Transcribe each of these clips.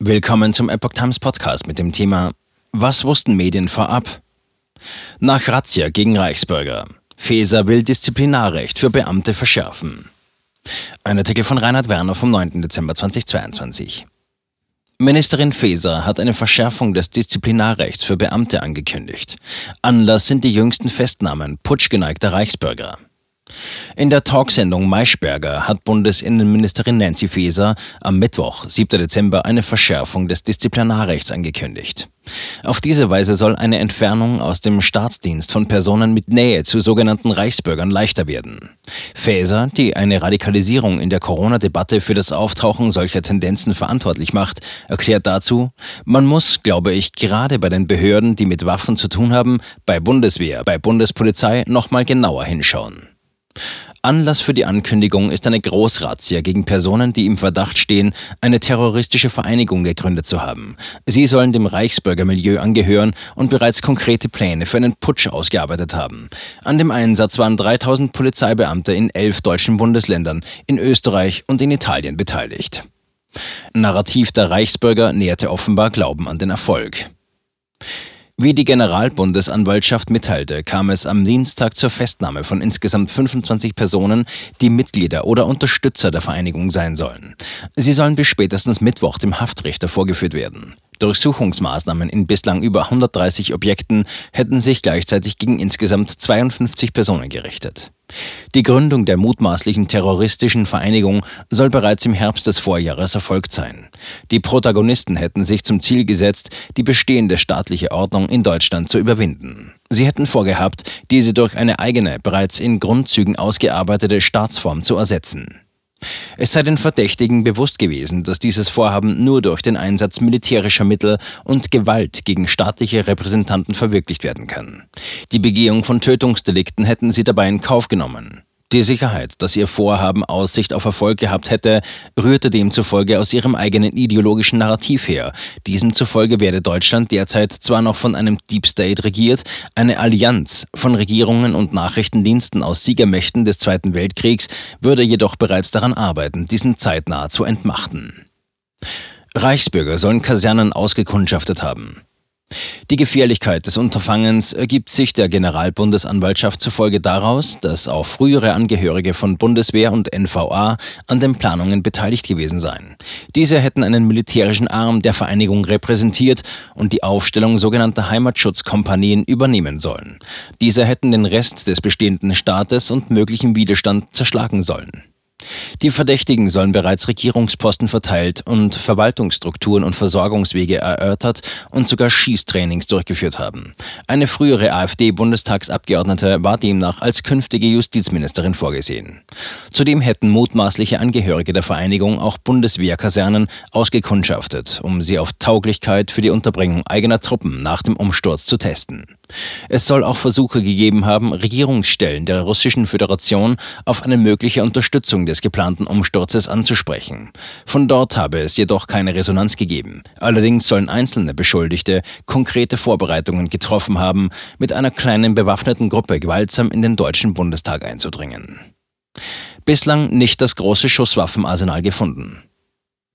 Willkommen zum Epoch Times Podcast mit dem Thema Was wussten Medien vorab? Nach Razzia gegen Reichsbürger. Feser will Disziplinarrecht für Beamte verschärfen. Ein Artikel von Reinhard Werner vom 9. Dezember 2022. Ministerin Faeser hat eine Verschärfung des Disziplinarrechts für Beamte angekündigt. Anlass sind die jüngsten Festnahmen putschgeneigter Reichsbürger. In der Talksendung Maischberger hat Bundesinnenministerin Nancy Faeser am Mittwoch, 7. Dezember, eine Verschärfung des Disziplinarrechts angekündigt. Auf diese Weise soll eine Entfernung aus dem Staatsdienst von Personen mit Nähe zu sogenannten Reichsbürgern leichter werden. Faeser, die eine Radikalisierung in der Corona-Debatte für das Auftauchen solcher Tendenzen verantwortlich macht, erklärt dazu, man muss, glaube ich, gerade bei den Behörden, die mit Waffen zu tun haben, bei Bundeswehr, bei Bundespolizei nochmal genauer hinschauen. Anlass für die Ankündigung ist eine Großrazzia gegen Personen, die im Verdacht stehen, eine terroristische Vereinigung gegründet zu haben. Sie sollen dem Reichsbürgermilieu angehören und bereits konkrete Pläne für einen Putsch ausgearbeitet haben. An dem Einsatz waren 3000 Polizeibeamte in elf deutschen Bundesländern, in Österreich und in Italien beteiligt. Narrativ der Reichsbürger näherte offenbar Glauben an den Erfolg. Wie die Generalbundesanwaltschaft mitteilte, kam es am Dienstag zur Festnahme von insgesamt 25 Personen, die Mitglieder oder Unterstützer der Vereinigung sein sollen. Sie sollen bis spätestens Mittwoch dem Haftrichter vorgeführt werden. Durchsuchungsmaßnahmen in bislang über 130 Objekten hätten sich gleichzeitig gegen insgesamt 52 Personen gerichtet. Die Gründung der mutmaßlichen terroristischen Vereinigung soll bereits im Herbst des Vorjahres erfolgt sein. Die Protagonisten hätten sich zum Ziel gesetzt, die bestehende staatliche Ordnung in Deutschland zu überwinden. Sie hätten vorgehabt, diese durch eine eigene, bereits in Grundzügen ausgearbeitete Staatsform zu ersetzen. Es sei den Verdächtigen bewusst gewesen, dass dieses Vorhaben nur durch den Einsatz militärischer Mittel und Gewalt gegen staatliche Repräsentanten verwirklicht werden kann. Die Begehung von Tötungsdelikten hätten sie dabei in Kauf genommen. Die Sicherheit, dass ihr Vorhaben Aussicht auf Erfolg gehabt hätte, rührte demzufolge aus ihrem eigenen ideologischen Narrativ her. Diesem zufolge werde Deutschland derzeit zwar noch von einem Deep State regiert, eine Allianz von Regierungen und Nachrichtendiensten aus Siegermächten des Zweiten Weltkriegs würde jedoch bereits daran arbeiten, diesen zeitnah zu entmachten. Reichsbürger sollen Kasernen ausgekundschaftet haben. Die Gefährlichkeit des Unterfangens ergibt sich der Generalbundesanwaltschaft zufolge daraus, dass auch frühere Angehörige von Bundeswehr und NVA an den Planungen beteiligt gewesen seien. Diese hätten einen militärischen Arm der Vereinigung repräsentiert und die Aufstellung sogenannter Heimatschutzkompanien übernehmen sollen. Diese hätten den Rest des bestehenden Staates und möglichen Widerstand zerschlagen sollen. Die Verdächtigen sollen bereits Regierungsposten verteilt und Verwaltungsstrukturen und Versorgungswege erörtert und sogar Schießtrainings durchgeführt haben. Eine frühere AfD-Bundestagsabgeordnete war demnach als künftige Justizministerin vorgesehen. Zudem hätten mutmaßliche Angehörige der Vereinigung auch Bundeswehrkasernen ausgekundschaftet, um sie auf Tauglichkeit für die Unterbringung eigener Truppen nach dem Umsturz zu testen. Es soll auch Versuche gegeben haben, Regierungsstellen der Russischen Föderation auf eine mögliche Unterstützung des geplanten Umsturzes anzusprechen. Von dort habe es jedoch keine Resonanz gegeben. Allerdings sollen einzelne Beschuldigte konkrete Vorbereitungen getroffen haben, mit einer kleinen bewaffneten Gruppe gewaltsam in den Deutschen Bundestag einzudringen. Bislang nicht das große Schusswaffenarsenal gefunden.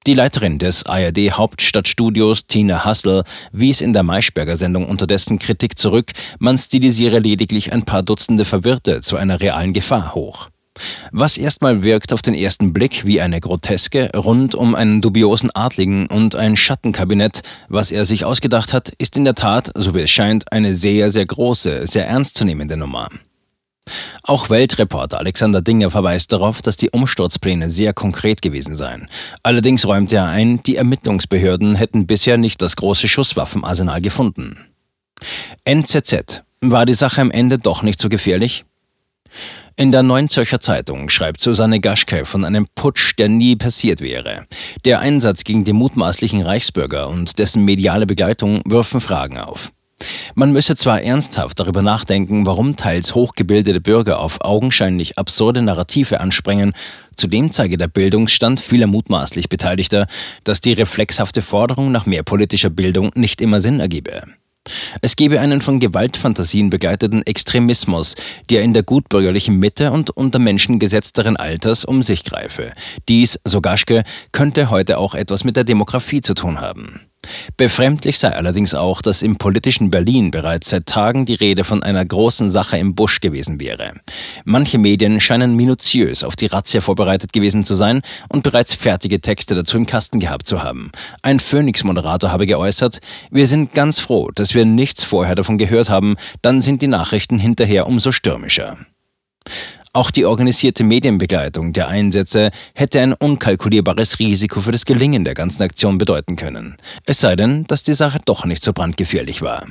Die Leiterin des ARD Hauptstadtstudios, Tina Hassel, wies in der Maischberger Sendung unterdessen Kritik zurück, man stilisiere lediglich ein paar Dutzende Verwirrte zu einer realen Gefahr hoch. Was erstmal wirkt auf den ersten Blick wie eine Groteske rund um einen dubiosen Adligen und ein Schattenkabinett, was er sich ausgedacht hat, ist in der Tat, so wie es scheint, eine sehr, sehr große, sehr ernstzunehmende Nummer. Auch Weltreporter Alexander Dinger verweist darauf, dass die Umsturzpläne sehr konkret gewesen seien. Allerdings räumt er ein, die Ermittlungsbehörden hätten bisher nicht das große Schusswaffenarsenal gefunden. NZZ. War die Sache am Ende doch nicht so gefährlich? In der Neuen Zürcher Zeitung schreibt Susanne Gaschke von einem Putsch, der nie passiert wäre. Der Einsatz gegen die mutmaßlichen Reichsbürger und dessen mediale Begleitung wirfen Fragen auf. Man müsse zwar ernsthaft darüber nachdenken, warum teils hochgebildete Bürger auf augenscheinlich absurde Narrative anspringen, zudem zeige der Bildungsstand vieler mutmaßlich Beteiligter, dass die reflexhafte Forderung nach mehr politischer Bildung nicht immer Sinn ergebe. Es gebe einen von Gewaltfantasien begleiteten Extremismus, der in der gutbürgerlichen Mitte und unter Menschen gesetzteren Alters um sich greife. Dies, so Gaschke, könnte heute auch etwas mit der Demografie zu tun haben. Befremdlich sei allerdings auch, dass im politischen Berlin bereits seit Tagen die Rede von einer großen Sache im Busch gewesen wäre. Manche Medien scheinen minutiös auf die Razzia vorbereitet gewesen zu sein und bereits fertige Texte dazu im Kasten gehabt zu haben. Ein Phoenix-Moderator habe geäußert, wir sind ganz froh, dass wir nichts vorher davon gehört haben, dann sind die Nachrichten hinterher umso stürmischer. Auch die organisierte Medienbegleitung der Einsätze hätte ein unkalkulierbares Risiko für das Gelingen der ganzen Aktion bedeuten können. Es sei denn, dass die Sache doch nicht so brandgefährlich war.